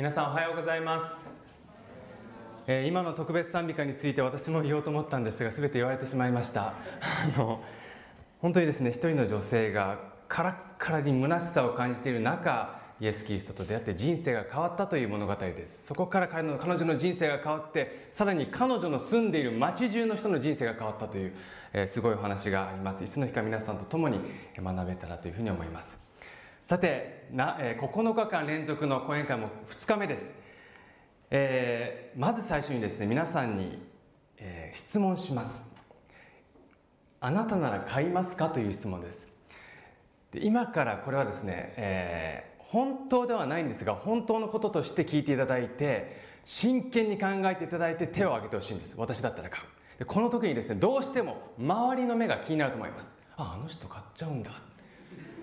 皆さんおはようございます、えー今の特別賛美歌について私も言おうと思ったんですが全て言われてしまいました。あの本当にですね一人の女性がカラッカラに虚しさを感じている中イエス・キリストと出会って人生が変わったという物語です。そこから彼の彼女の人生が変わってさらに彼女の住んでいる町中の人の人生が変わったという、えーすごいお話があります。いつの日か皆さんと共に学べたらというふうに思います。さてな、えー9日間連続の講演会も2日目です、えーまず最初にですね皆さんに、えー質問します。あなたなら買いますかという質問です。で今からこれはですね、えー本当ではないんですが本当のこととして聞いていただいて真剣に考えていただいて手を挙げてほしいんです。私だったら買う。でこの時にですねどうしても周りの目が気になると思います。ああの人買っちゃうんだ。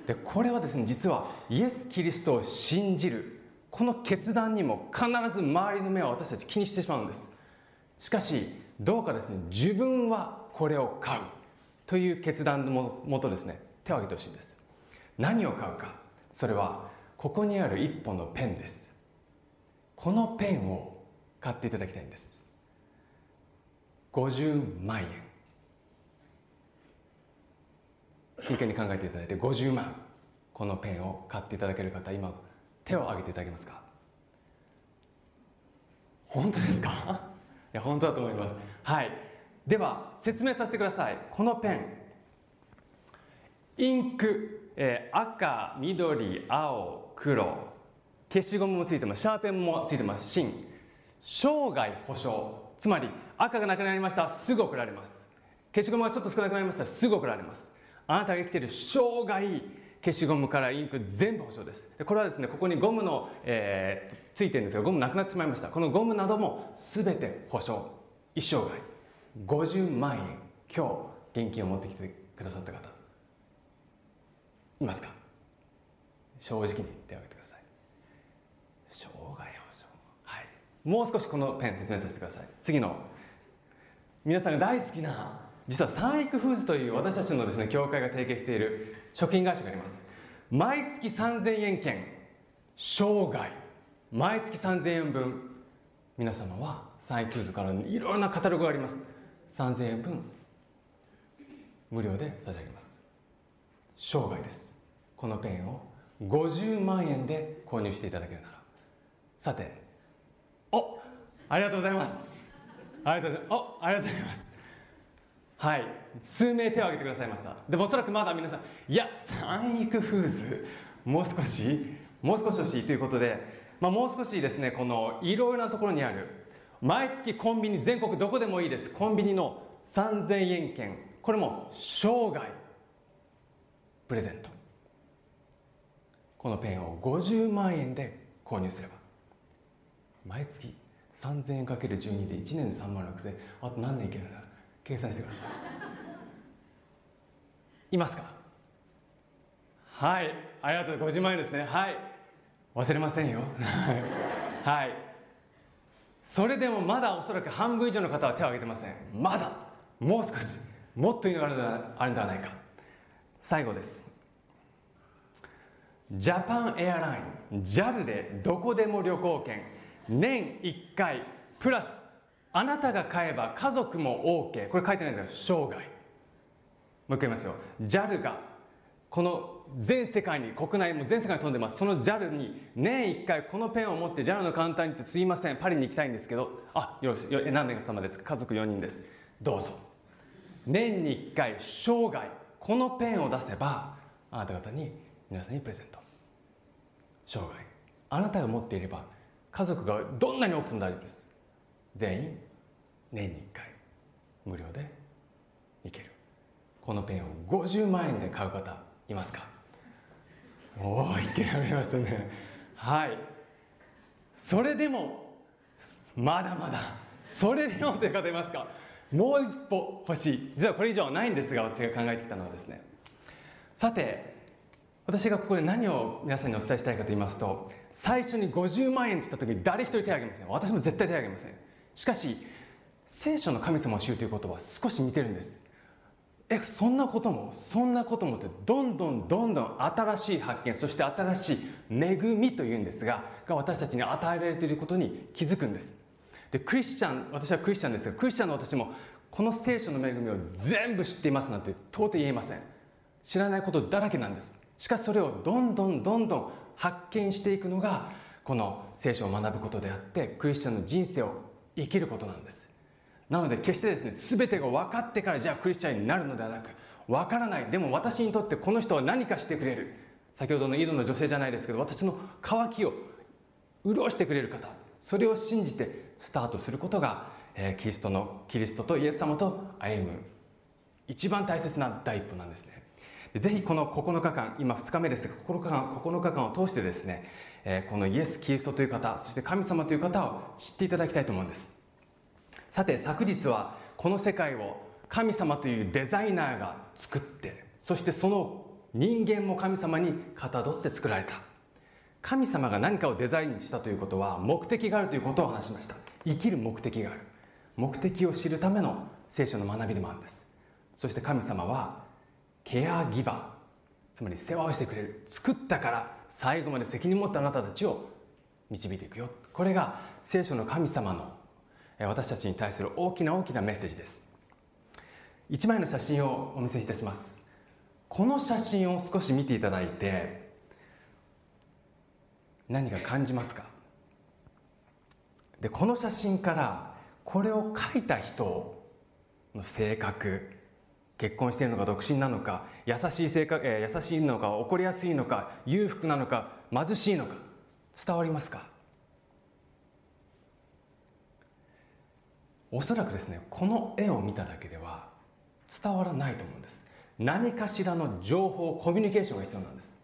でこれはですね実はイエス・キリストを信じるこの決断にも必ず周りの目は私たち気にしてしまうんです。しかしどうかですね自分はこれを買うという決断のもとですね手を挙げてほしいんです。何を買うか。それはここにある一本のペンです。このペンを買っていただきたいんです。50万円。真剣に考えていただいて50万このペンを買っていただける方今手を挙げていただけますか？本当ですか？いや本当だと思います。はい。では説明させてください。このペン。インク、えー赤緑青黒。消しゴムもついてます。シャーペンもついてます。芯。生涯保証。つまり赤がなくなりました。すぐ送られます。消しゴムがちょっと少なくなりました。すぐ送られますあなたが生きている生涯消しゴムからインク全部保証です。これはですねここにゴムの、えーついてるんですがゴムなくなってしまいました。このゴムなども全て保証。一生涯。50万円今日現金を持ってきてくださった方。いますか？正直に手を挙げてください。生涯保証。はい。もう少しこのペン説明させてください。次の。皆さんが大好きな実はサンイクフーズという私たちのですね協会が提携している食品会社があります。毎月3000円券生涯。毎月3000円分。皆様はサンイクフーズからいろんなカタログがあります。3000円分無料で差し上げます。生涯です。このペンを50万円で購入していただけるなら。さておありがとうございます。ありがとうございます。おありがとうございます。はい。数名手を挙げてくださいました。でもおそらくまだ皆さんいや三育フーズ。もう少しもう少し欲しいということで、まあ、もう少しですねこのいろいろなところにある毎月コンビニ全国どこでもいいです。コンビニの3000円券。これも生涯プレゼント。このペンを50万円で購入すれば毎月3000円かける12で1年で3万6000円。あと何年いけるんだ？計算してください。いますか？はい。ありがとう。50万円ですね。はい。忘れませんよ。はい。それでもまだおそらく半分以上の方は手を挙げてません。まだ。もう少し。もっといいのがあるのではあるのではないか。最後です。ジャパンエアライン JAL でどこでも旅行券年1回プラスあなたが買えば家族も OK これ書いてないですよ。生涯。もう一回言いますよ。JAL がこの全世界に国内も全世界に飛んでます。その JAL に年1回このペンを持って JAL のカウンターに行ってすいませんパリに行きたいんですけど。あよろしい。何名様ですか？家族4人です。どうぞ。年に1回生涯このペンを出せばあなた方に皆さんにプレゼント。生涯。あなたが持っていれば家族がどんなに多くても大丈夫です。全員年に1回無料でいける。このペンを50万円で買う方いますか？おお一気に上がりましたね。はい。それでもまだまだそれでもという方いますか？もう一歩欲しい。実はこれ以上はないんですが私が考えてきたのはですね。さて私がここで何を皆さんにお伝えしたいかと言いますと最初に50万円って言った時に誰一人手を挙げません。私も絶対手を挙げません。しかし聖書の神様を知るということは少し似てるんです。えそんなこともそんなこともってどんどんどんどん新しい発見そして新しい恵みというんですがが私たちに与えられていることに気づくんです。でクリスチャン私はクリスチャンですがクリスチャンの私もこの聖書の恵みを全部知っていますなんて到底言えません。知らないことだらけなんです。しかしそれをどんどんどんどん発見していくのがこの聖書を学ぶことであってクリスチャンの人生を生きることなんです。なので決してですね全てが分かってからじゃあクリスチャンになるのではなく分からない。でも私にとってこの人は何かしてくれる。先ほどの井戸の女性じゃないですけど私の渇きを潤してくれる方。それを信じてスタートすることが、えー、キリストのキリストとイエス様と歩む。一番大切な第一歩なんですね。ぜひこの9日間今2日目ですが9日間 ,9 日間を通してですね、え、このイエス・キリストという方そして神様という方を知っていただきたいと思うんです。さて昨日はこの世界を神様というデザイナーが作ってそしてその人間も神様にかたどって作られた。神様が何かをデザインしたということは目的があるということを話しました。生きる目的がある。目的を知るための聖書の学びでもあるんです。そして神様はケアギバーつまり世話をしてくれる作ったから最後まで責任を持ったあなたたちを導いていくよ。これが聖書の神様の私たちに対する大きな大きなメッセージです。1枚の写真をお見せいたします。この写真を少し見ていただいて何か感じますか？でこの写真からこれを描いた人の性格結婚しているのか独身なのか優しい性格、え、優しいのか怒りやすいのか裕福なのか貧しいのか伝わりますか？おそらくですねこの絵を見ただけでは伝わらないと思うんです。何かしらの情報コミュニケーションが必要なんです、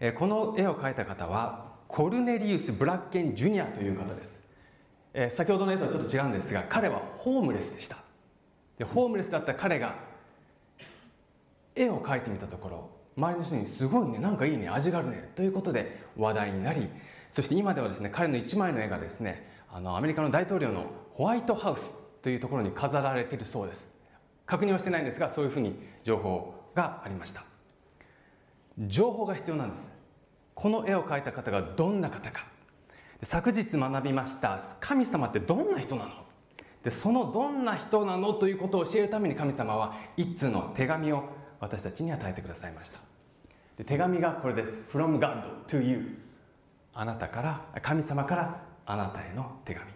えこの絵を描いた方はコルネリウス・ブラッケン・ジュニアという方です、え先ほどの絵とはちょっと違うんですが彼はホームレスでした。でホームレスだった彼が絵を描いてみたところ周りの人に「すごいねなんかいいね味があるね」ということで話題になりそして今ではですね彼の一枚の絵がですねあのアメリカの大統領のホワイトハウスというところに飾られているそうです。確認はしてないんですがそういうふうに情報がありました。情報が必要なんです。この絵を描いた方がどんな方か。昨日学びました神様ってどんな人なの？でそのどんな人なの？ということを教えるために神様は一通の手紙を私たちに与えてくださいました。で手紙がこれです。From God to you あなたから神様からあなたへの手紙。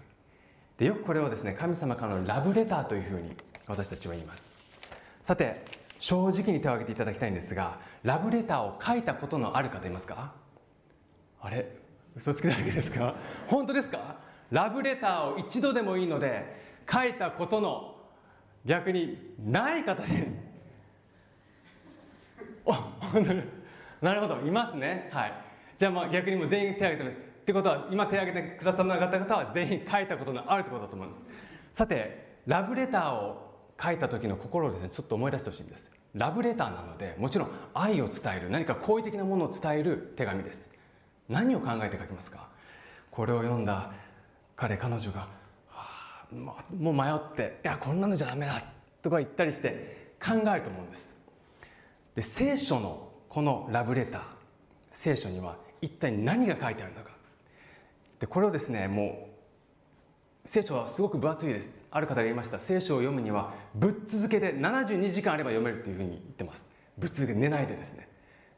でよくこれをですね神様からのラブレターというふうに私たちは言います。さて正直に手を挙げていただきたいんですがラブレターを書いたことのある方いますか？あれ？嘘つきだけですか？本当ですか？ラブレターを一度でもいいので書いたことの逆にない方で なるほどいますね。はい。じゃあまあ逆にも全員手を挙げてってことは今手を挙げてくださらなかった方は全員書いたことのあるってことだと思います。さてラブレターを書いた時の心をですねちょっと思い出してほしいんです。ラブレターなのでもちろん愛を伝える何か好意的なものを伝える手紙です。何を考えて書きますか？これを読んだ彼彼女が、はあ、もう迷って「いやこんなのじゃダメだ」とか言ったりして考えると思うんです。で聖書のこのラブレター聖書には一体何が書いてあるのか。でこれをですねもう聖書はすごく分厚いです。ある方が言いました。聖書を読むにはぶっ続けで72時間あれば読めるっていうふうに言ってます。ぶっ続け寝ないでですね。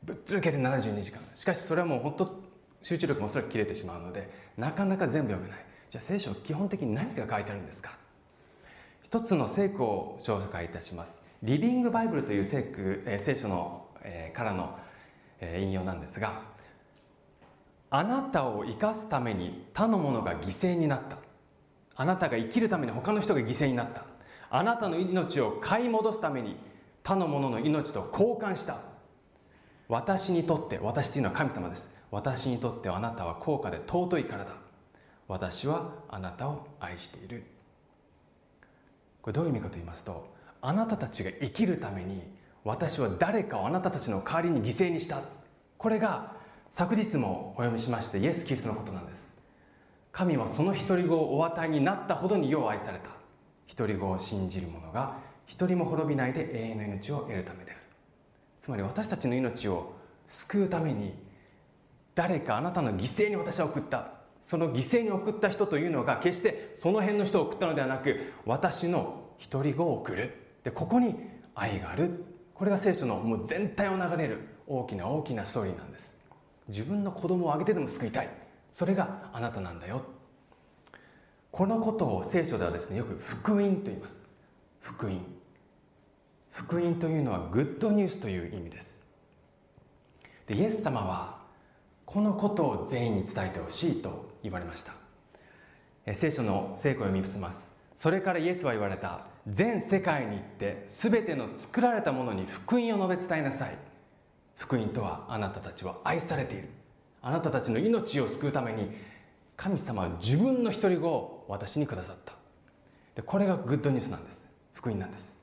ぶっ続けて72時間。しかしそれはもう本当集中力もおそらく切れてしまうのでなかなか全部読めない。じゃあ聖書基本的に何が書いてあるんですか？一つの聖句を紹介いたします。リビングバイブルという聖句、え、聖書の、えー、からの、えー、引用なんですがあなたを生かすために他の者が犠牲になった。あなたが生きるために他の人が犠牲になった。あなたの命を買い戻すために他の者の命と交換した。私にとって私というのは神様です。私にとってあなたは高価で尊いからだ。私はあなたを愛している。これどういう意味かと言いますとあなたたちが生きるために私は誰かをあなたたちの代わりに犠牲にした。これが昨日もお読みしましてイエス・キリストのことなんです。神はその独り子をお与えになったほどに世を愛された。独り子を信じる者が一人も滅びないで永遠の命を得るためである。つまり私たちの命を救うために誰かあなたの犠牲に私は送った。その犠牲に送った人というのが決してその辺の人を送ったのではなく私の一人子を送る。でここに愛がある。これが聖書のもう全体を流れる。大きな大きなストーリーなんです。自分の子供をあげてでも救いたい。それがあなたなんだよ。このことを聖書ではですねよく福音と言います。福音。福音というのはグッドニュースという意味です。でイエス様はこのことを全員に伝えてほしいと言われました。聖書の聖句を読みます。それからイエスは言われた。全世界に行って全ての作られたものに福音を述べ伝えなさい。福音とはあなたたちは愛されている。あなたたちの命を救うために神様は自分の独り子を私にくださった。でこれがグッドニュースなんです。福音なんです。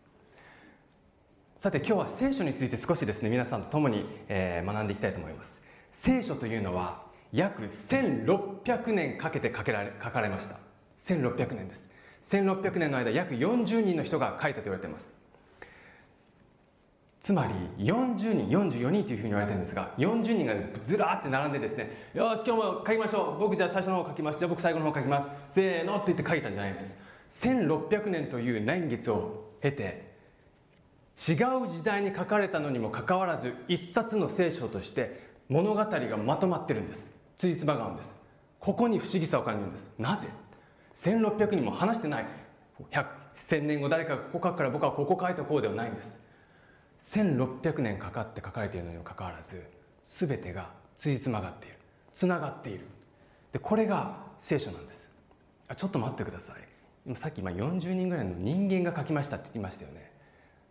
さて今日は聖書について少しですね皆さんと共に、えー、学んでいきたいと思います。聖書というのは約1600年かけて書けられ書かれました。1600年です。1600年の間約40人の人が書いたと言われています。つまり40人44人というふうに言われてるんですが40人がずらーって並んでですねよし今日も書きましょう。僕じゃあ最初の方書きます。じゃあ僕最後の方書きます。せーのって言って書いたんじゃないんです。1600年という年月を経て違う時代に書かれたのにもかかわらず一冊の聖書として物語がまとまってるんです。つじつまが合うんです。ここに不思議さを感じるんです。なぜ？1600人も話してない。1000年後誰かがここ書くから僕はここ書いておこうではないんです。1600年かかって書かれているのにもかかわらず全てがつじつまがっている。つながっている。でこれが聖書なんです。あちょっと待ってください。今さっき今40人ぐらいの人間が書きましたって言いましたよね。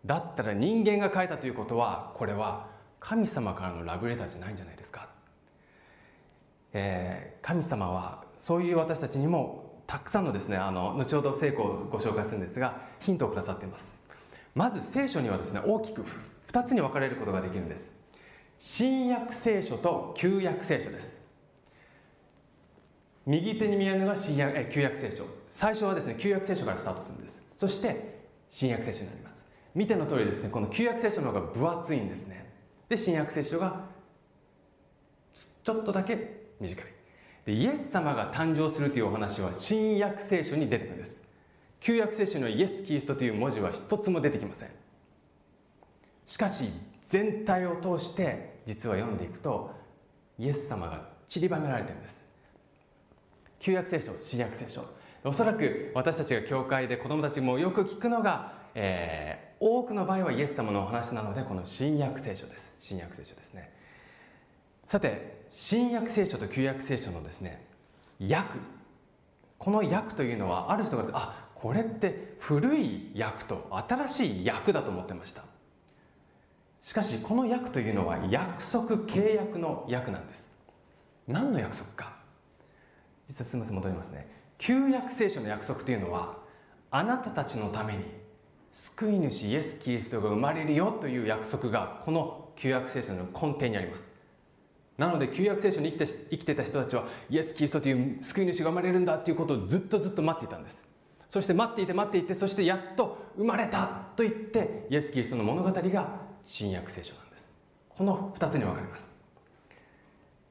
だったら人間が書いたということはこれは神様からのラブレターじゃないんじゃないですか、えー、神様はそういう私たちにもたくさんのですねあの後ほど聖句をご紹介するんですがヒントをくださっています。まず聖書にはですね大きく2つに分かれることができるんです。新約聖書と旧約聖書です。右手に見えるのが新約え旧約聖書。最初はですね旧約聖書からスタートするんです。そして新約聖書になります。見ての通りですねこの旧約聖書の方が分厚いんですね。で新約聖書がちょっとだけ短い。でイエス様が誕生するというお話は新約聖書に出てくるんです。旧約聖書のイエス・キリストという文字は一つも出てきません。しかし全体を通して実は読んでいくとイエス様が散りばめられてるんです。旧約聖書新約聖書。おそらく私たちが教会で子供たちもよく聞くのが、えー、多くの場合はイエス様のお話なのでこの新約聖書です。新約聖書ですね。さて新約聖書と旧約聖書のですね訳この訳というのはある人があこれって古い訳と新しい訳だと思ってました。しかしこの訳というのは約束契約の訳なんです。何の約束か。実はすみません戻りますね。旧約聖書の約束というのはあなたたちのために救い主イエス・キリストが生まれるよという約束がこの旧約聖書の根底にあります。なので旧約聖書に生きて生きてた人たちはイエス・キリストという救い主が生まれるんだということをずっとずっと待っていたんです。そして待っていて待っていてそしてやっと生まれたと言ってイエス・キリストの物語が新約聖書なんです。この2つに分かれます、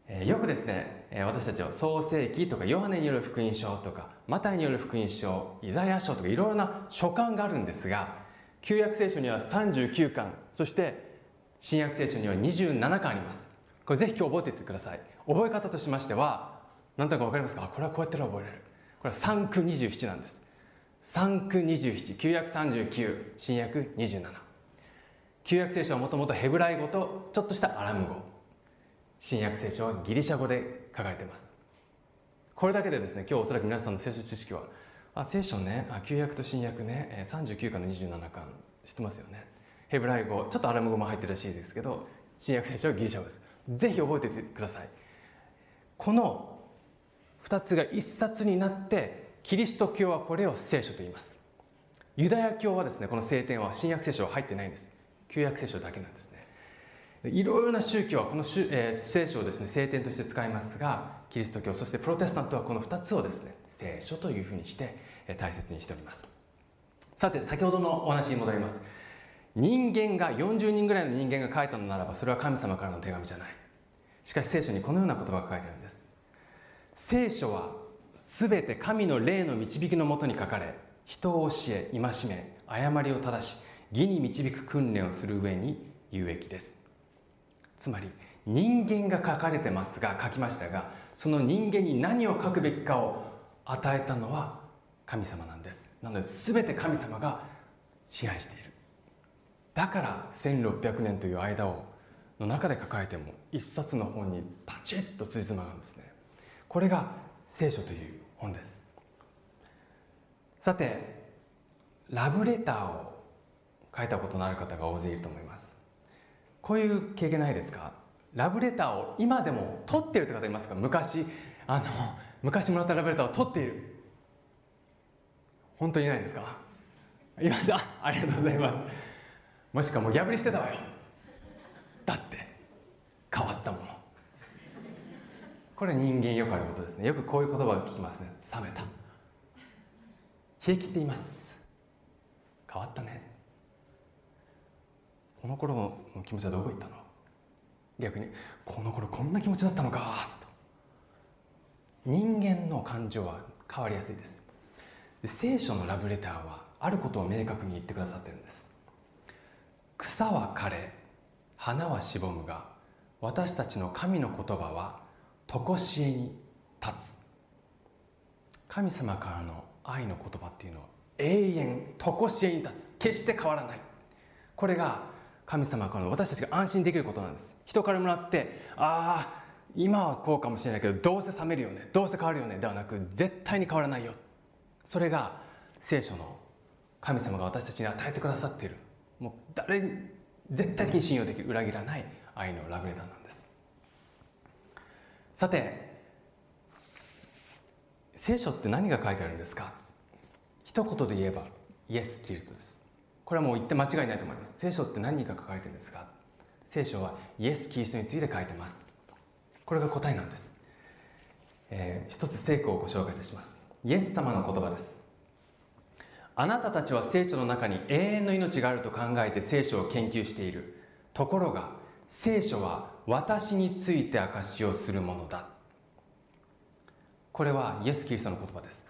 えー、よくですねえ私たちは創世記とかヨハネによる福音書とかマタイによる福音書イザヤ書とかいろいろな書簡があるんですが旧約聖書には39巻そして新約聖書には27巻あります。これぜひ今日覚えていってください。覚え方としましては何とか分かりますか？これはこうやったら覚えられる。これは3区27なんです。3区27旧約39新約27旧約聖書はもともとヘブライ語とちょっとしたアラム語。新約聖書はギリシャ語で書かれています。これだけでですね今日おそらく皆さんの聖書知識はあ聖書ねあ旧約と新約ね39巻の27巻知ってますよね。ヘブライ語ちょっとアラム語も入ってるらしいですけど新約聖書はギリシャ語です。ぜひ覚えててください。この2つが一冊になってキリスト教はこれを聖書と言います。ユダヤ教はですねこの聖典は新約聖書は入ってないんです。旧約聖書だけなんですね。いろいろな宗教はこの、えー、聖書をですね聖典として使いますがキリスト教そしてプロテスタントはこの2つをですね聖書というふうにしてえ大切にしております。さて先ほどのお話に戻ります。人間が40人ぐらいの人間が書いたのならばそれは神様からの手紙じゃない。しかし聖書にこのような言葉が書いてあるんです。聖書は全て神の霊の導きのもとに書かれ人を教え戒め誤りを正し義に導く訓練をする上に有益です。つまり人間が書かれてますが書きましたがその人間に何を書くべきかを与えたのは神様なんです。なので全て神様が支配している。だから1600年という間をの中で書かれても一冊の本にパチッとつじつまがあるんですね。これが聖書という本です。さてラブレターを書いたことのある方が大勢いると思います。こういう経験ないですか？ラブレターを今でも取っているという方いますか？昔あの昔もらったラブレターを取っている。本当にいないですか？いましたありがとうございます。もしくはも破り捨てたわよ。だって変わったもの。これ人間よくあることですね。よくこういう言葉を聞きますね。冷めた。冷え切っています。変わったね。この頃の気持ちはどこ行ったの？逆にこの頃こんな気持ちだったのか。と人間の感情は変わりやすいです。で聖書のラブレターはあることを明確に言ってくださってるんです。草は枯れ花はしぼむが私たちの神の言葉は常しえに立つ。神様からの愛の言葉っていうのは永遠常しえに立つ。決して変わらない。これが神様からの私たちが安心できることなんです。人からもらってああ今はこうかもしれないけどどうせ冷めるよね。どうせ変わるよね。ではなく絶対に変わらないよ。それが聖書の神様が私たちに与えてくださっている。もう誰絶対的に信用できる裏切らない愛のラブレターなんです。さて聖書って何が書いてあるんですか？一言で言えばイエス・キリストです。これはもう言って間違いないと思います。聖書って何が書かれてるんですか？聖書はイエス・キリストについて書いてます。これが答えなんです、えー、一つ聖句をご紹介いたします。イエス様の言葉です。あなたたちは聖書の中に永遠の命があると考えて聖書を研究している。ところが聖書は私について証しをするものだ。これはイエス・キリストの言葉です。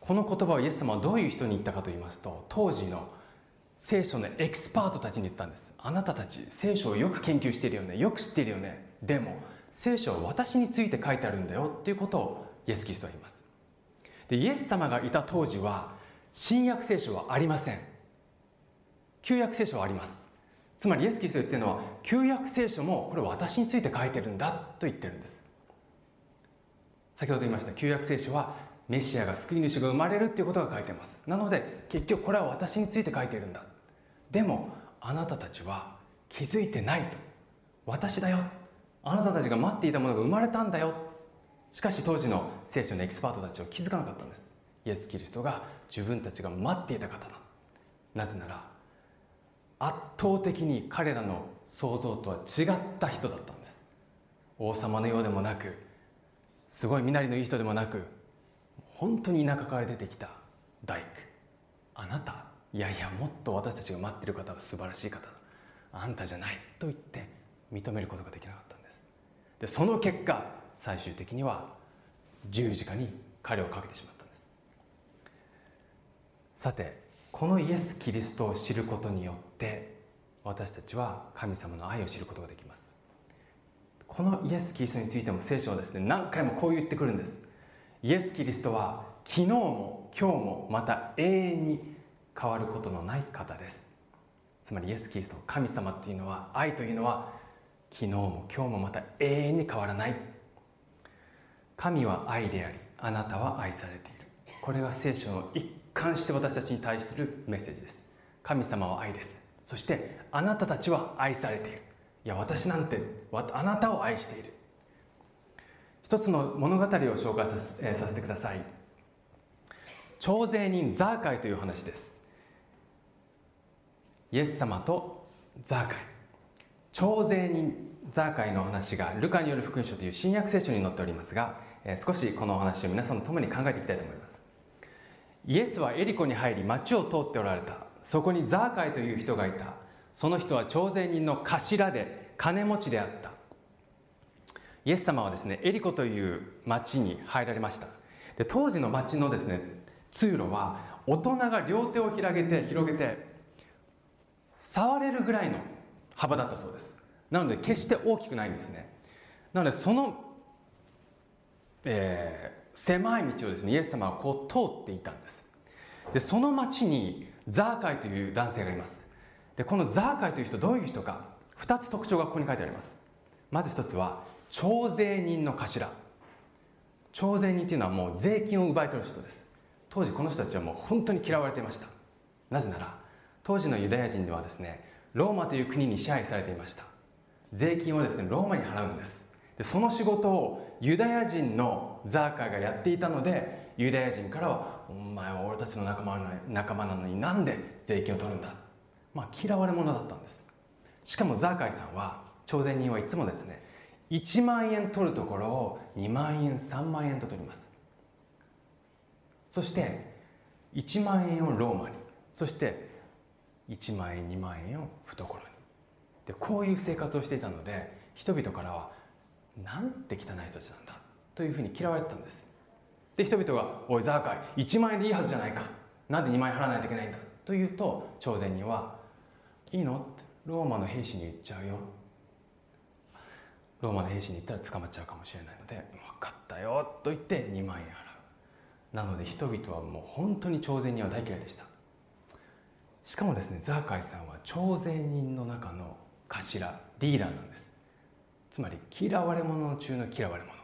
この言葉をイエス様はどういう人に言ったかと言いますと当時の聖書のエキスパートたちに言ったんです。あなたたち聖書をよく研究しているよね。よく知っているよね。でも聖書は私について書いてあるんだよっていうことをイエス・キリストは言います。でイエス様がいた当時は新約聖書はありません。旧約聖書はあります。つまりイエス・キリスト言ってるのは旧約聖書もこれ私について書いてるんだと言ってるんです。先ほど言いました旧約聖書はメシアが救い主が生まれるっていうことが書いてます。なので結局これは私について書いてるんだ。でもあなたたちは気づいてないと。私だよ。あなたたちが待っていたものが生まれたんだよ。しかし当時の聖書のエキスパートたちは気づかなかったんです。イエス・キリストが自分たちが待っていた方だ。なぜなら圧倒的に彼らの想像とは違った人だったんです。王様のようでもなくすごい身なりのいい人でもなく本当に田舎から出てきた大工。あなたいやいやもっと私たちが待ってる方は素晴らしい方だ。あんたじゃないと言って認めることができなかったんです。でその結果最終的には十字架に彼をかけてしまった。さてこのイエス・キリストを知ることによって私たちは神様の愛を知ることができます。このイエス・キリストについても聖書はですね何回もこう言ってくるんです。イエス・キリストは昨日も今日もまた永遠に変わることのない方です。つまりイエス・キリスト神様っていうのは愛というのは昨日も今日もまた永遠に変わらない。神は愛でありあなたは愛されている。これが聖書の一貫して私たちに対するメッセージです。神様は愛です。そしてあなたたちは愛されている。いや私なんてあなたを愛している。一つの物語を紹介させ,、えー、させてください。徴税人ザーカイという話です。イエス様とザーカイ。徴税人ザーカイの話がルカによる福音書という新約聖書に載っておりますが、えー、少しこのお話を皆さんと共に考えていきたいと思います。イエスはエリコに入り町を通っておられた。そこにザーカイという人がいた。その人は徴税人の頭で金持ちであった。イエス様はですねエリコという町に入られました。で当時の町のですね通路は大人が両手を広げて広げて触れるぐらいの幅だったそうです。なので決して大きくないんですね。なのでその、えー、狭い道をですねイエス様はこう通っていたんです。でその町にザーカイという男性がいます。でこのザーカイという人どういう人か2つ特徴がここに書いてあります。まず1つは徴税人の頭。徴税人っていうのはもう税金を奪い取る人です。当時この人たちはもう本当に嫌われていました。なぜなら当時のユダヤ人ではですねローマという国に支配されていました。税金をですねローマに払うんです。でその仕事をユダヤ人のザーカイがやっていたのでユダヤ人からは「お前は俺たちの仲間仲間なのになんで税金を取るんだ」まあ嫌われ者だったんです。しかもザーカイさんは朝鮮人はいつもですね1万円取るところを2万円3万円と取ります。そして1万円をローマにそして1万円2万円を懐に。でこういう生活をしていたので人々からはなんて汚い人たちなんだ？というふうに嫌われてたんです。で人々が「おいザーカイ1万円でいいはずじゃないか。なんで2万円払わないといけないんだ」と言うと朝鮮人は「いいの?」ってローマの兵士に言っちゃうよ。ローマの兵士に言ったら捕まっちゃうかもしれないので「分かったよ」と言って2万円払う。なので人々はもう本当に朝鮮人は大嫌いでした。しかもですねザーカイさんは朝鮮人の中の頭リーダーなんです。つまり嫌われ者中の嫌われ者。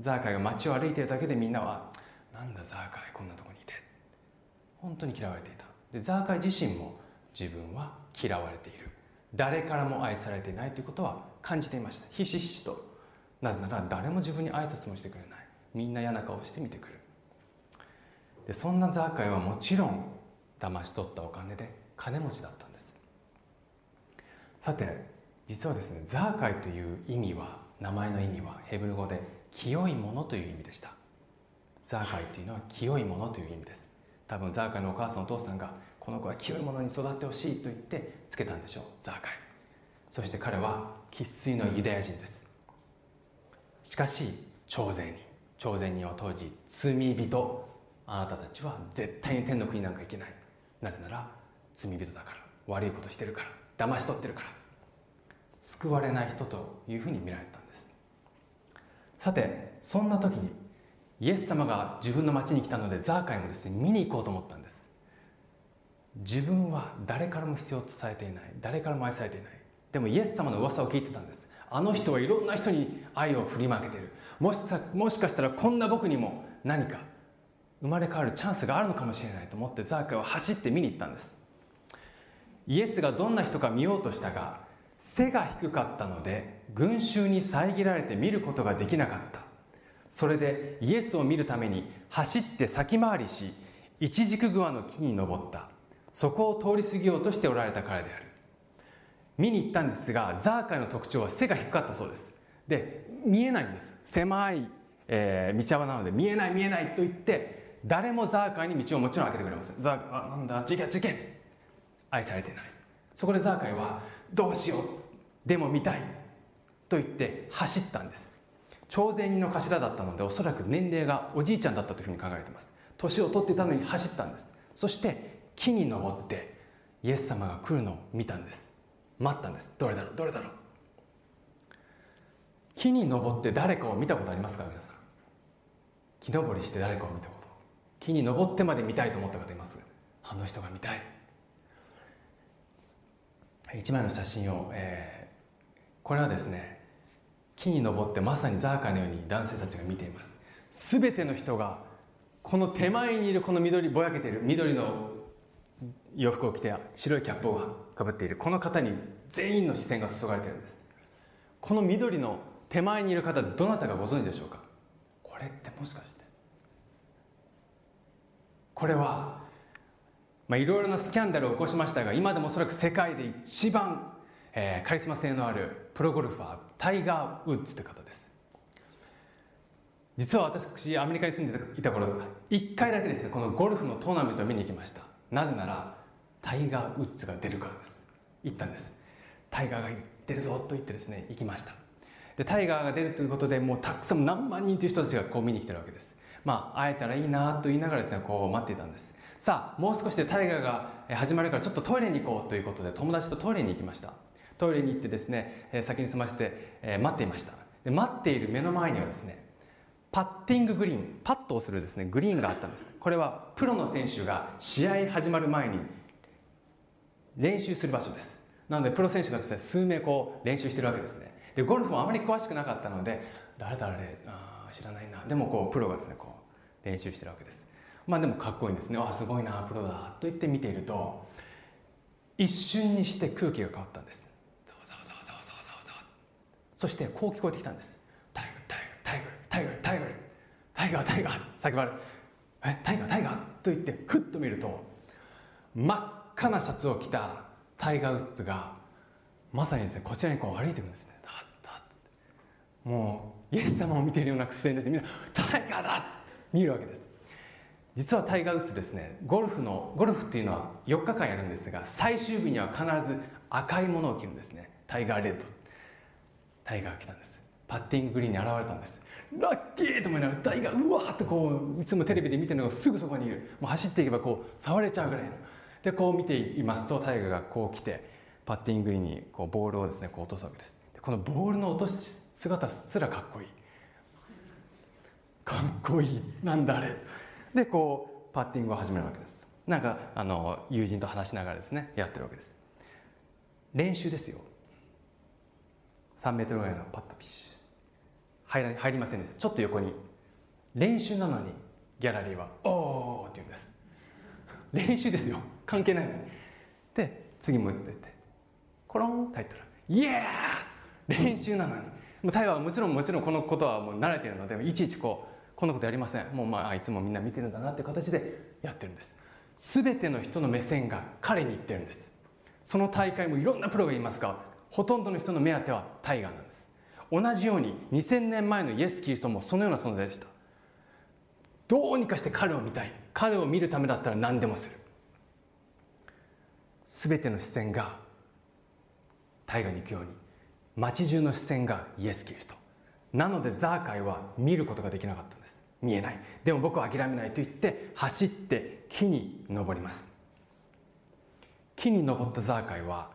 ザーカイが街を歩いているだけでみんなは「なんだザーカイこんなとこにいて」本当に嫌われていた。でザーカイ自身も自分は嫌われている。誰からも愛されていないということは感じていました。ひしひしと。なぜなら誰も自分に挨拶もしてくれない。みんな嫌な顔して見てくる。でそんなザーカイはもちろん騙し取ったお金で金持ちだったんです。さて実はですねザーカイという意味は名前の意味はヘブル語で清いものという意味でした。ザーカイというのは清いものという意味です。多分ザーカイのお母さんお父さんがこの子は清いものに育ってほしいと言ってつけたんでしょう。ザーカイ。そして彼は生粋のユダヤ人です。しかし朝鮮人朝鮮人は当時罪人あなたたちは絶対に天の国なんか行けない。なぜなら罪人だから。悪いことしてるから。騙し取ってるから。救われない人というふうに見られたんです。さてそんな時にイエス様が自分の町に来たのでザーカイもですね見に行こうと思ったんです。自分は誰からも必要とされていない。誰からも愛されていない。でもイエス様の噂を聞いてたんです。あの人はいろんな人に愛を振りまけている。もしもしかしたらこんな僕にも何か生まれ変わるチャンスがあるのかもしれないと思ってザーカイは走って見に行ったんです。イエスがどんな人か見ようとしたが背が低かったので群衆に遮られて見ることができなかった。それでイエスを見るために走って先回りし一軸グアの木に登った。そこを通り過ぎようとしておられたからである。見に行ったんですがザーカイの特徴は背が低かったそうです。で見えないんです。狭い、えー、道幅なので見えない見えないと言って誰もザーカイに道をもちろん開けてくれません。ザーカイあなんだ？事件事件。愛されてない。そこでザーカイはどうしよう。でも見たい。と言って走ったんです。朝鮮人の頭だったのでおそらく年齢がおじいちゃんだったというふうに考えています。年を取ってたのに走ったんです。そして木に登ってイエス様が来るのを見たんです。待ったんです。どれだろう？どれだろう？木に登って誰かを見たことありますか？皆さん。木登りして誰かを見たこと。木に登ってまで見たいと思った方います？あの人が見たい。一枚の写真を、えー、これはですね木に登ってまさにザーカのように男性たちが見ています。全ての人がこの手前にいるこの緑ぼやけている緑の洋服を着て白いキャップをかぶっているこの方に全員の視線が注がれているんです。この緑の手前にいる方どなたかご存知でしょうか？これってもしかして。これはまあいろいろなスキャンダルを起こしましたが今でもおそらく世界で一番、えー、カリスマ性のあるプロゴルファータイガー・ウッズという方です。実は私アメリカに住んでいた頃1回だけですねこのゴルフのトーナメントを見に行きました。なぜならタイガー・ウッズが出るからです。行ったんです。タイガーが出るぞと言ってですね行きました。でタイガーが出るということでもうたくさん何万人という人たちがこう見に来てるわけです。まあ会えたらいいなと言いながらですねこう待っていたんです。さあもう少しでタイガーが始まるからちょっとトイレに行こうということで友達とトイレに行きました。トイレに行ってですね先に済ませて待っていました。で待っている目の前にはですねパッティンググリーンパットをするですねグリーンがあったんです。これはプロの選手が試合始まる前に練習する場所です。なのでプロ選手がですね数名こう練習してるわけですね。でゴルフもあまり詳しくなかったので誰だれあ知らないな。でもこうプロがですねこう練習してるわけです。まあでもかっこいいんですね。あすごいなプロだと言って見ていると一瞬にして空気が変わったんです。そしてこう聞こえてきたんです。タイガータイガータイガータイガータイガー。タイガー叫ばれる。えタイガータイガー？と言ってふっと見ると真っ赤なシャツを着たタイガー・ウッズがまさにですねこちらにこう歩いていくんですね。もうイエス様を見ているような視点でみんなタイガーだ！見るわけです。実はタイガー・ウッズですねゴルフのゴルフっていうのは4日間やるんですが最終日には必ず赤いものを着るんですね。タイガーレッドタイガーが来たんです。パッティンググリーンに現れたんです。ラッキーと思いながらタイガーうわーってこういつもテレビで見てるのがすぐそこにいる。もう走っていけばこう触れちゃうぐらいの。でこう見ていますとタイガーがこう来てパッティンググリーンにこうボールをですねこう落とすわけです。でこのボールの落とす姿すらかっこいい。かっこいい。なんだあれ。でこうパッティングを始めるわけです。なんかあの友人と話しながらですねやってるわけです。練習ですよ。3メートルぐらいのパッとピッシュ。入ら入りませんでした。ちょっと横に。練習なのにギャラリーは「おお!」って言うんです。練習ですよ。関係ないの。にで次も打ってって。コロンって入ったら「イエー!」練習なのに。もうタイはもちろんもちろんこのことはもう慣れているのでいちいちこうこんなことやりません。もうまあいつもみんな見てるんだなっていう形でやってるんです。全ての人の目線が彼にいってるんです。その大会もいろんなプロがいますがほとんどの人の目当てはタイガーなんです。同じように2000年前のイエス・キリストもそのような存在でした。どうにかして彼を見たい。彼を見るためだったら何でもする。全ての視線がタイガーに行くように。街中の視線がイエス・キリスト。なのでザーカイは見ることができなかったんです。見えない。でも僕は諦めないと言って走って木に登ります。木に登ったザーカイは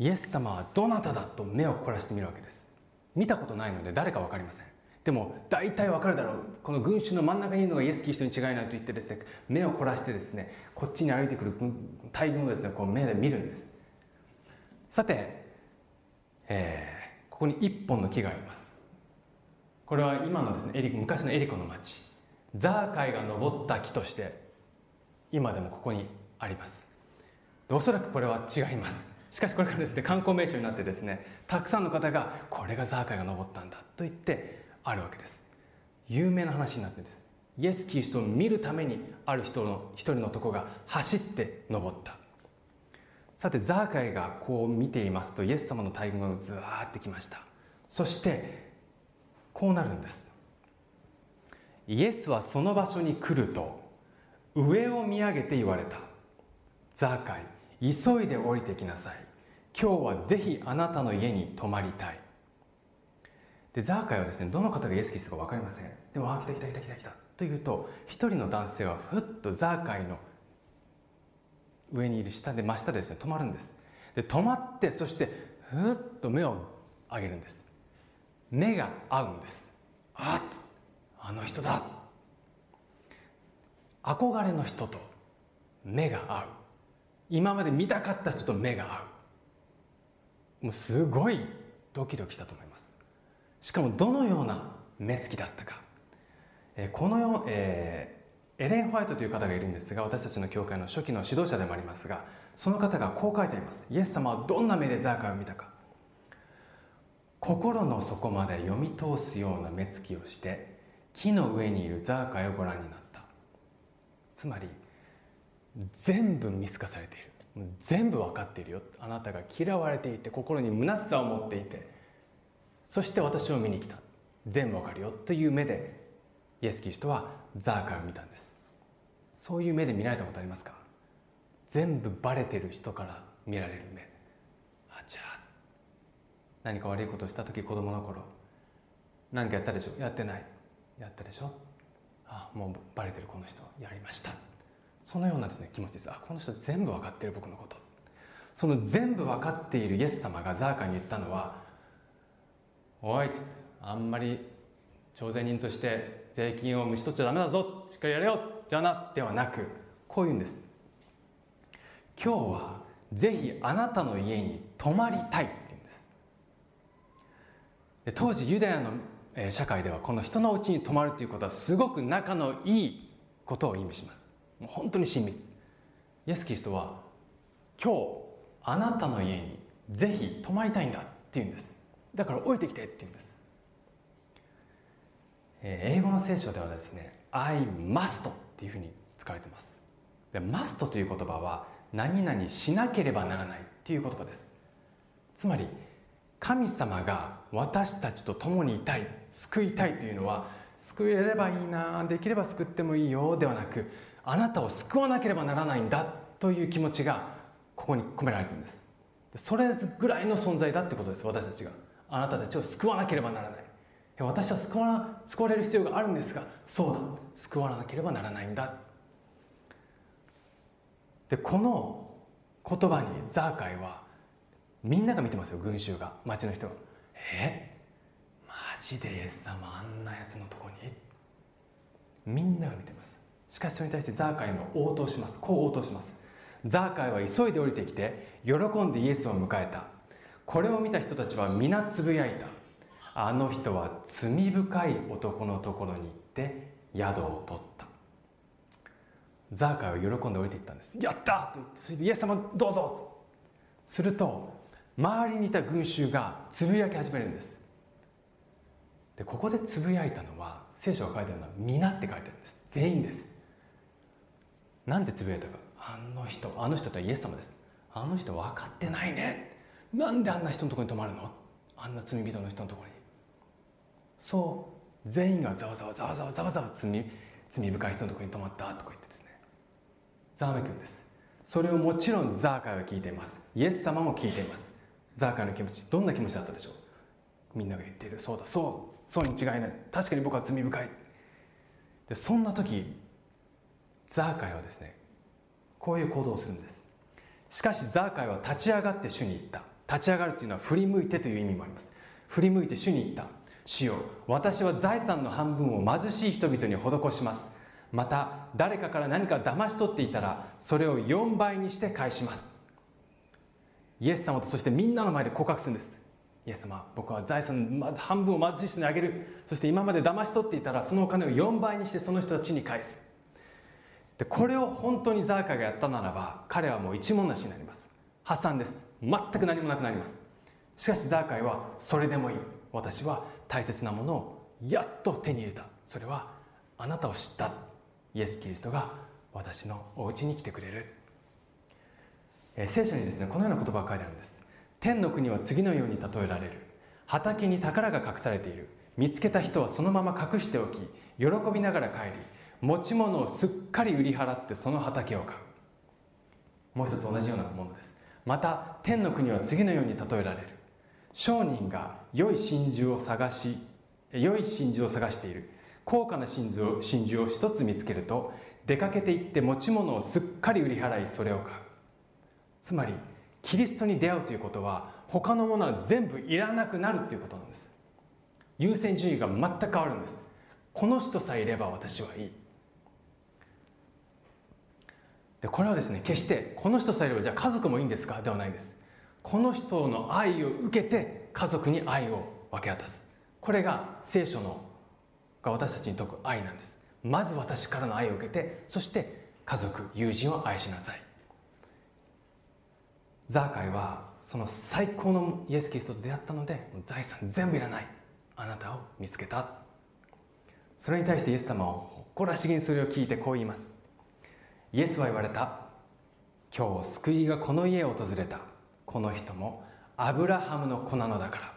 イエス様はどなただと目を凝らしてみるわけです。見たことないので誰か分かりません。でも大体わかるだろう。この群衆の真ん中にいるのがイエス・キリストに違いないと言ってですね目を凝らしてですねこっちに歩いてくる大群をですねこう目で見るんです。さて、えー、ここに一本の木があります。これは今のですねエリ昔のエリコの町。ザーカイが登った木として今でもここにあります。おそらくこれは違います。しかしこれからですね観光名所になってですねたくさんの方がこれがザーカイが登ったんだと言ってあるわけです。有名な話になってるんです。イエス・キリストを見るためにある人の一人の男が走って登った。さてザーカイがこう見ていますとイエス様の大群がずわーってきました。そしてこうなるんです。イエスはその場所に来ると上を見上げて言われた。ザーカイ急いで降りてきなさい。今日はぜひあなたの家に泊まりたい。でザーカイはですねどの方がイエス・キリストか分かりません。でも「あ来た来た来た来た来た」というと一人の男性はふっとザーカイの上にいる下で真下でですね止まるんです。で止まってそしてふっと目を上げるんです。目が合うんです。あっあの人だ。憧れの人と目が合う。今まで見たかった人と目が合う。もうすごいドキドキしたと思います。しかもどのような目つきだったか、えこのよ、えー、エレン・ホワイトという方がいるんですが私たちの教会の初期の指導者でもありますがその方がこう書いてあります。イエス様はどんな目でザーカイを見たか。心の底まで読み通すような目つきをして木の上にいるザーカイをご覧になった。つまり全部見透かされている。全部分かっているよ。あなたが嫌われていて心に虚しさを持っていて。そして私を見に来た。全部分かるよという目でイエス・キリストはザーカイを見たんです。そういう目で見られたことありますか？全部バレてる人から見られる目。あじゃあ何か悪いことをした時子供の頃何かやったでしょ？やってない。やったでしょ？あもうバレてるこの人。やりました。そのようなですね気持ちです。あこの人全部分かってる僕のこと。その全部分かっているイエス様がザーカに言ったのは「おい」ってあんまり徴税人として税金をむし取っちゃダメだぞ。しっかりやれよ。じゃな。ではなくこういうんです。今日はぜひあなたの家に泊まりたいって言うんです。で当時ユダヤの社会ではこの人のうちに泊まるということはすごく仲のいいことを意味します。もう本当に親密イエス・キリストは今日あなたの家にぜひ泊まりたいんだって言うんです。だから降りてきてって言うんです。え英語の聖書ではですね I must っていうふうに使われてます。で must という言葉は何々しなければならないっていう言葉です。つまり神様が私たちと共にいたい救いたいというのは救えればいいなできれば救ってもいいよではなくあなたを救わなければならないんだという気持ちがここに込められてるんです。それぐらいの存在だってことです私たちが。あなたたちを救わなければならない。私は救わ救われる必要があるんですがそうだ。救わなければならないんだ。でこの言葉にザーカイはみんなが見てますよ群衆が。町の人がえ？マジでイエス様あんなやつのとこに？みんなが見てます。しかしそれに対してザーカイも応答します。こう応答します。ザーカイは急いで降りてきて喜んでイエスを迎えた。これを見た人たちは皆つぶやいた。あの人は罪深い男のところに行って宿を取った。ザーカイは喜んで降りていったんです。やったと言ってそしてイエス様どうぞ。すると周りにいた群衆がつぶやき始めるんです。でここでつぶやいたのは聖書が書いてあるのは「皆」って書いてあるんです。全員です。なんでつぶやいたか？あの人あの人とはイエス様です。あの人分かってないね。なんであんな人のところに泊まるの？あんな罪人の人のところに。そう全員がざわざわざわざわざわざわ罪罪深い人のところに泊まったとか言ってですねざわめくんですそれをもちろんザーカイは聞いていますイエス様も聞いていますザーカイの気持ちどんな気持ちだったでしょうみんなが言っているそうだそうそうに違いない確かに僕は罪深いでそんな時ザーカイはですねこういう行動をするんです。しかしザーカイは立ち上がって主に言った。立ち上がるというのは振り向いてという意味もあります。振り向いて主に言った。主よ私は財産の半分を貧しい人々に施します。また誰かから何か騙し取っていたらそれを4倍にして返します。イエス様とそしてみんなの前で告白するんです。イエス様僕は財産まず半分を貧しい人にあげる。そして今まで騙し取っていたらそのお金を4倍にしてその人たちに返す。でこれを本当にザーカがやったならば彼はもう一文なしになります。破産です。全く何もなくなります。しかしザーカイはそれでもいい。私は大切なものをやっと手に入れた。それはあなたを知った。イエス・キリストが私のお家に来てくれる、え聖書にですねこのような言葉が書いてあるんです。天の国は次のように例えられる。畑に宝が隠されている。見つけた人はそのまま隠しておき喜びながら帰り持ち物をすっかり売り払ってその畑を買う。もう一つ同じようなものです。また天の国は次のように例えられる。商人が良い真珠を探し良い真珠を探している。高価な真珠を真珠を一つ見つけると出かけていって持ち物をすっかり売り払いそれを買う。つまりキリストに出会うということは他のものは全部いらなくなるということなんです。優先順位が全く変わるんです。この人さえいれば私はいい。でこれはですね決してこの人さえいればじゃあ家族もいいんですか？ではないんです。この人の愛を受けて家族に愛を分け渡す。これが聖書のが私たちに説く愛なんです。まず私からの愛を受けてそして家族友人を愛しなさい。ザーカイはその最高のイエス・キリストと出会ったので財産全部いらない。あなたを見つけた。それに対してイエス様は誇らしげにそれを聞いてこう言います。イエスは言われた。今日救いがこの家を訪れた。この人もアブラハムの子なのだから。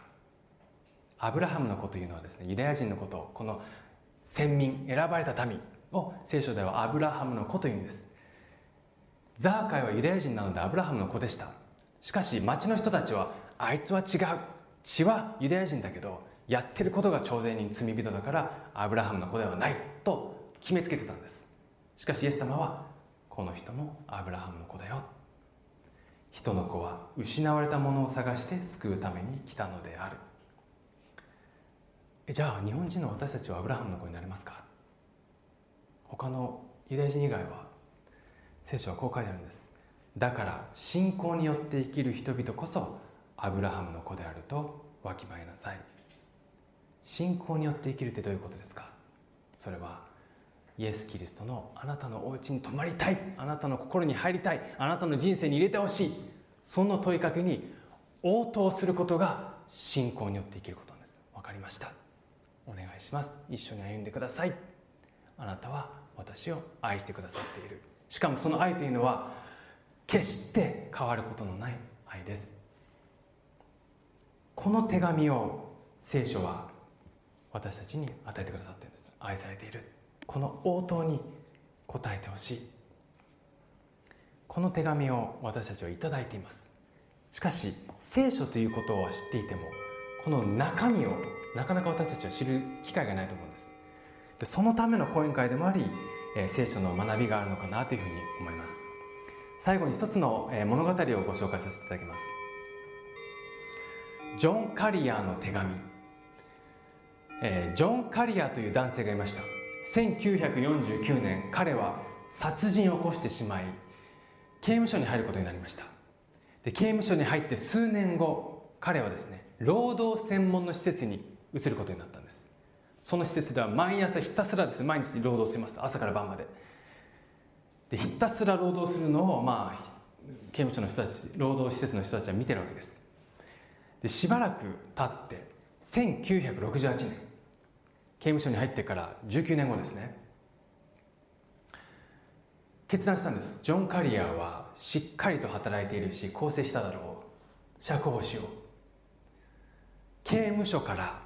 アブラハムの子というのはですねユダヤ人のことをこの先民選ばれた民を聖書ではアブラハムの子というんです。ザーカイはユダヤ人なのでアブラハムの子でした。しかし町の人たちはあいつは違う。血はユダヤ人だけどやってることが朝鮮人罪人だからアブラハムの子ではないと決めつけてたんです。しかしイエス様はこの人もアブラハムの子だよ。人の子は失われたものを探して救うために来たのである。じゃあ日本人の私たちはアブラハムの子になれますか？他のユダヤ人以外は聖書はこう書いてあるんです。だから信仰によって生きる人々こそアブラハムの子であるとわきまえなさい。信仰によって生きるってどういうことですか？それはイエス・キリストのあなたのお家に泊まりたい。あなたの心に入りたい。あなたの人生に入れてほしい。その問いかけに応答することが信仰によって生きることなんです。わかりました。お願いします。一緒に歩んでください。あなたは私を愛してくださっている。しかもその愛というのは決して変わることのない愛です。この手紙を聖書は私たちに与えてくださっているんです。愛されている。この応答に答えてほしい。この手紙を私たちは頂いています。しかし聖書ということを知っていてもこの中身をなかなか私たちは知る機会がないと思うんです。でそのための講演会でもあり、え、聖書の学びがあるのかなというふうに思います。最後に一つの、え、物語をご紹介させていただきます。ジョン・カリアーの手紙、え、ジョン・カリアーという男性がいました。1949年彼は殺人を起こしてしまい刑務所に入ることになりました。で刑務所に入って数年後彼はですね労働専門の施設に移ることになったんです。その施設では毎朝ひたすらです。ね毎日労働します。朝から晩まで。でひたすら労働するのをまあ刑務所の人たち労働施設の人たちは見てるわけです。でしばらく経って1968年刑務所に入ってから19年後ですね。決断したんです。ジョン・カリアーはしっかりと働いているし更生しただろう。釈放しよう。刑務所から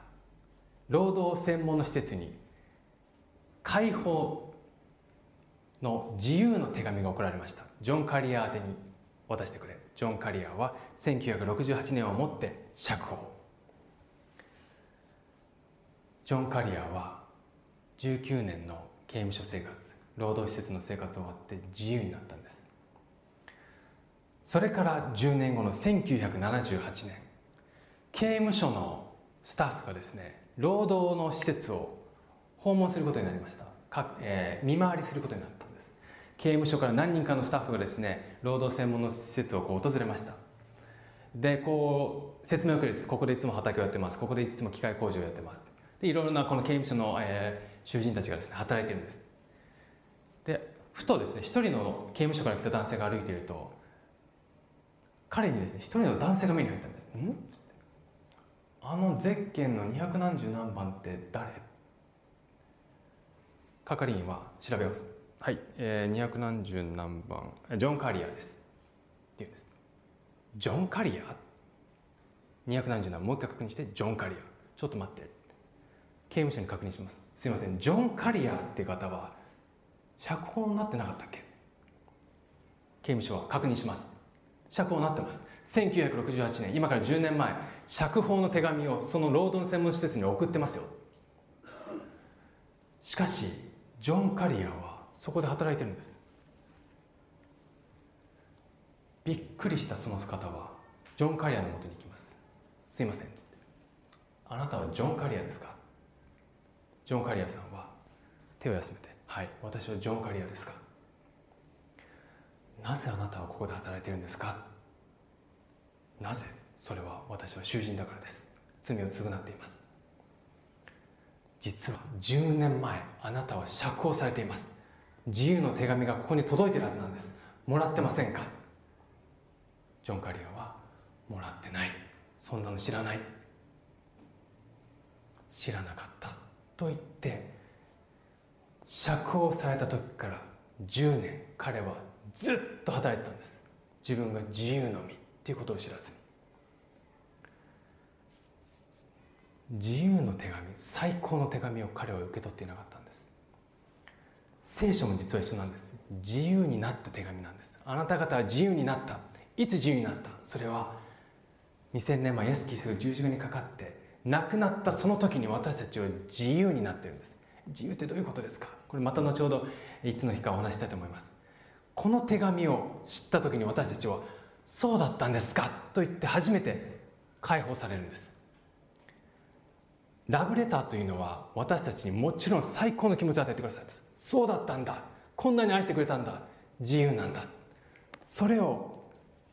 労働専門の施設に解放の自由の手紙が送られました。ジョン・カリアー宛てに渡してくれ。ジョン・カリアーは1968年をもって釈放。ジョン・カリアは19年の刑務所生活労働施設の生活終わって自由になったんです。それから10年後の1978年刑務所のスタッフがですね労働の施設を訪問することになりました。か、えー、見回りすることになったんです。刑務所から何人かのスタッフがですね労働専門の施設をこう訪れました。でこう説明を受けるここでいつも畑をやってます。ここでいつも機械工場をやってます。でいろいろなこの刑務所の、えー、囚人たちがですね働いているんです。でふとですね一人の刑務所から来た男性が歩いていると彼にですね一人の男性が目に入ったんです。ん？あのゼッケンの二百何十何番って誰？係員は調べます。はい、えー、二百何十何番ジョン・カリアです。って言うんです。ジョン・カリア？二百何十何もう一回確認してジョン・カリア。ちょっと待って刑務所に確認します。すいません。ジョン・カリアっていう方は釈放になってなかったっけ？刑務所は確認します。釈放になってます。1968年今から10年前釈放の手紙をその労働専門施設に送ってますよ。しかしジョン・カリアはそこで働いてるんです。びっくりしたその方はジョン・カリアのもとに行きます。すいません。あなたはジョン・カリアですか？ジョン・カリアさんは手を休めて「はい私はジョン・カリアですか」なぜあなたはここで働いてるんですか？なぜそれは私は囚人だからです？罪を償っています。実は10年前あなたは釈放されています。自由の手紙がここに届いてるはずなんです。もらってませんか？ジョン・カリアはもらってない。そんなの知らない。知らなかった。と言って釈放された時から10年彼はずっと働いてたんです。自分が自由の身っていうことを知らずに。自由の手紙最高の手紙を彼は受け取っていなかったんです。聖書も実は一緒なんです。自由になった手紙なんです。あなた方は自由になった。いつ自由になった？それは2000年前イエス・キリスト十字架にかかって亡くなったその時に私たちは自由になってるんです。自由ってどういうことですか？これまた後ほどいつの日かお話したいと思います。この手紙を知った時に私たちはそうだったんですかと言って初めて解放されるんです。ラブレターというのは私たちにもちろん最高の気持ちを与えてくださいますそうだったんだこんなに愛してくれたんだ自由なんだそれを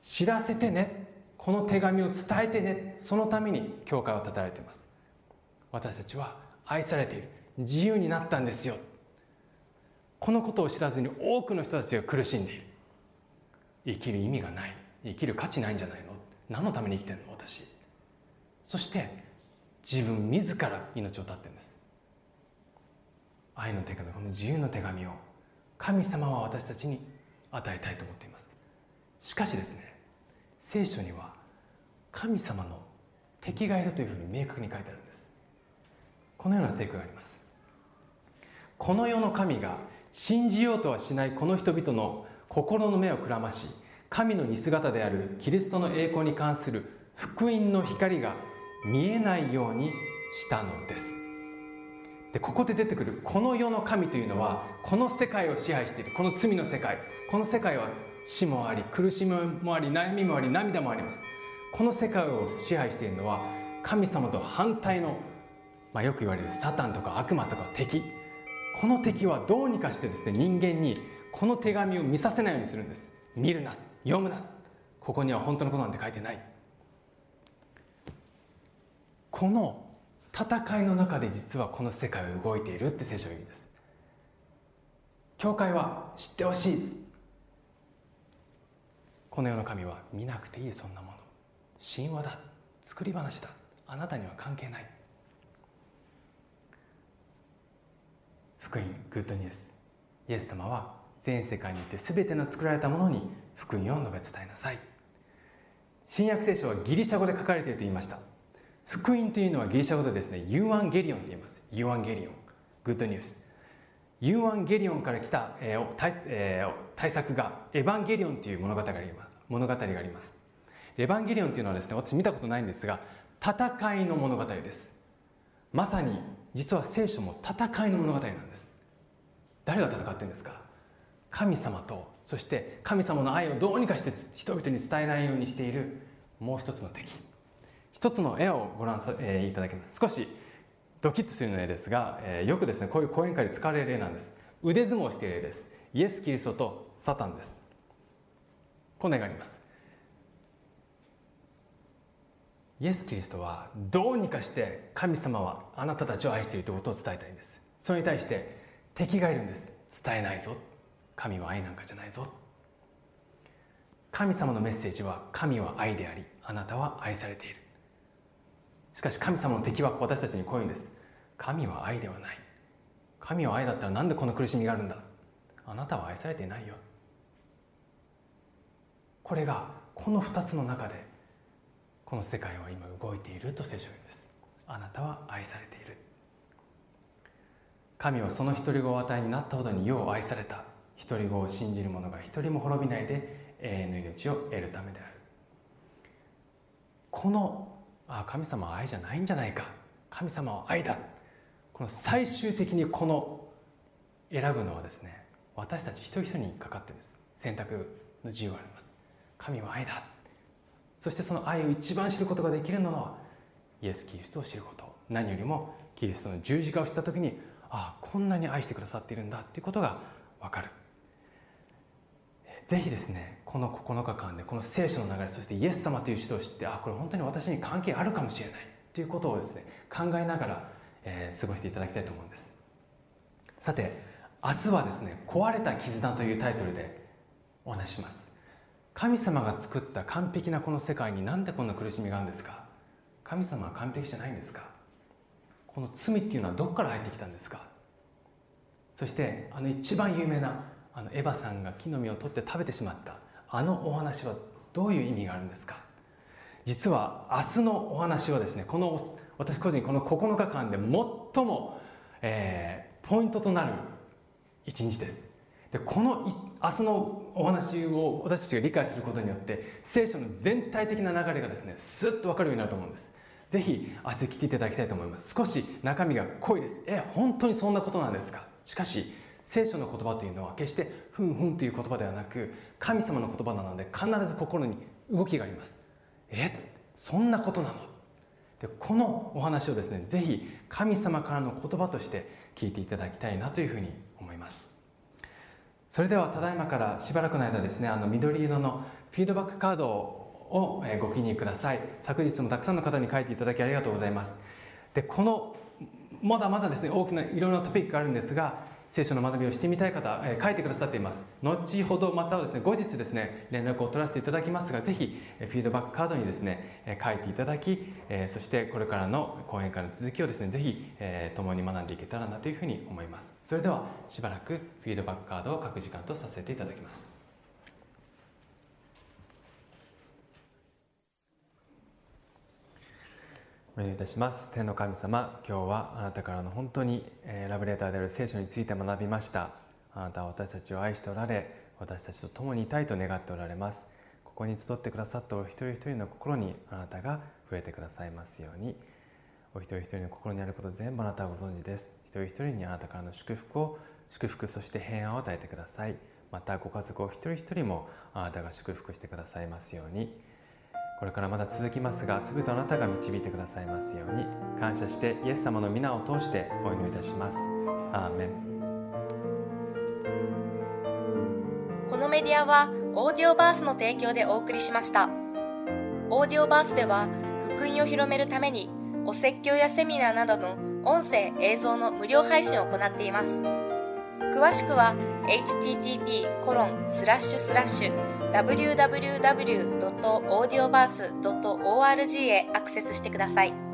知らせてねこの手紙を伝えてねそのために教会を立てられています。私たちは愛されている。自由になったんですよ。このことを知らずに多くの人たちが苦しんでいる。生きる意味がない。生きる価値ないんじゃないの？何のために生きてんの？私。そして自分自ら命を絶ってるんです。愛の手紙この自由の手紙を神様は私たちに与えたいと思っています。しかしですね聖書には神様の敵がいるというふうに明確に書いてあるんです。このような聖句があります。この世の神が信じようとはしないこの人々の心の目をくらまし神の似姿であるキリストの栄光に関する福音の光が見えないようにしたのです。でここで出てくるこの世の神というのはこの世界を支配しているこの罪の世界この世界は死もあり苦しみもあり悩みもあり涙もあります。この世界を支配しているのは神様と反対の、まあ、よく言われるサタンとか悪魔とか敵。この敵はどうにかしてですね人間にこの手紙を見させないようにするんです。見るな読むな。ここには本当のことなんて書いてない。この戦いの中で実はこの世界は動いているって聖書が言うんです。教会は知ってほしい。この世の神は見なくていいそんなもの。神話だ。作り話だ。あなたには関係ない。福音グッドニュース。イエス様は全世界にいて全ての作られたものに福音を述べ伝えなさい。新約聖書はギリシャ語で書かれていると言いました。福音というのはギリシャ語でですねユーアンゲリオンと言います。ユーアンゲリオン。 Good news。ユーアンゲリオンから来た、えー対えー、対策がエヴァンゲリオンという物語があります物語があります。エヴァンゲリオンというのはですね私見たことないんですが戦いの物語です。まさに実は聖書も戦いの物語なんです。誰が戦ってるんですか？神様とそして神様の愛をどうにかして人々に伝えないようにしているもう一つの敵。一つの絵をご覧さ、えー、いただきます。少しドキッとするの絵ですが、えー、よくですねこういう講演会で使われる絵なんです。腕相撲している絵です。イエス・キリストとサタンです。この絵があります。イエス・キリストはどうにかして神様はあなたたちを愛しているということを伝えたいんです。それに対して敵がいるんです。伝えないぞ。神は愛なんかじゃないぞ。神様のメッセージは神は愛でありあなたは愛されている。しかし神様の敵は私たちにこう言うんです。神は愛ではない。神は愛だったらなんでこの苦しみがあるんだ。あなたは愛されていないよ。これがこの2つの中でこの世界は今動いていると聖書は言うんです。あなたは愛されている。神はその独り子を与えになったほどによう愛された独り子を信じる者が一人も滅びないで永遠の命を得るためである。このあ神様は愛じゃないんじゃないか。神様は愛だ。この最終的にこの選ぶのはですね私たち一人一人にかかってるんです。選択の自由があります。神は愛だ。そしてその愛を一番知ることができるのはイエス・キリストを知ること。何よりもキリストの十字架を知った時にああこんなに愛してくださっているんだっていうことが分かる。ぜひですねこの9日間でこの聖書の流れそしてイエス様という人を知ってあこれ本当に私に関係あるかもしれないということをですね考えながら、えー、過ごしていただきたいと思うんです。さて明日はですね「壊れた絆」というタイトルでお話します。神様が作った完璧なこの世界になんでこんな苦しみがあるんですか？神様は完璧じゃないんですか？この罪っていうのはどこから入ってきたんですか？そしてあの一番有名なあのエヴァさんが木の実を取って食べてしまったあのお話はどういう意味があるんですか？実は明日のお話はですねこの私個人この9日間で最も、えー、ポイントとなる一日です。でこの明日のお話を私たちが理解することによって聖書の全体的な流れがですねスッと分かるようになると思うんです。ぜひ明日来ていただきたいと思います。少し中身が濃いです。え本当にそんなことなんですか？しかし聖書の言葉というのは決してふんふんという言葉ではなく神様の言葉なので必ず心に動きがあります。えそんなことなの？でこのお話をですねぜひ神様からの言葉として聞いていただきたいなというふうにそれではただいまからしばらくの間ですねあの緑色のフィードバックカードをご記入ください。昨日もたくさんの方に書いていただきありがとうございます。でこのまだまだですね大きないろいろなトピックがあるんですが聖書の学びをしてみたい方、えー、書いてくださっています。後ほどまたはですね後日ですね連絡を取らせていただきますがぜひフィードバックカードにですね、え書いていただき、えー、そしてこれからの講演会の続きをですねぜひ、えー、共に学んでいけたらなというふうに思います。それではしばらくフィードバックカードを書く時間とさせていただきます。お願いいたします。天の神様今日はあなたからの本当に、えー、ラブレーターである聖書について学びました。あなたは私たちを愛しておられ私たちと共にいたいと願っておられます。ここに集ってくださったお一人一人の心にあなたが増えてくださいますように。お一人一人の心にあること全部あなたはご存知です。人一人にあなたからの祝福を祝福そして平安を与えてください。またご家族お一人一人もあなたが祝福してくださいますように。これからまだ続きますが全てあなたが導いてくださいますように。感謝してイエス様の皆を通してお祈りいたします。アーメン。このメディアはオーディオバースの提供でお送りしました。オーディオバースでは福音を広めるためにお説教やセミナーなどの音声映像の無料配信を行っています詳しくは http コロンスラッシュスラッシュ www.audioverse.org へアクセスしてください。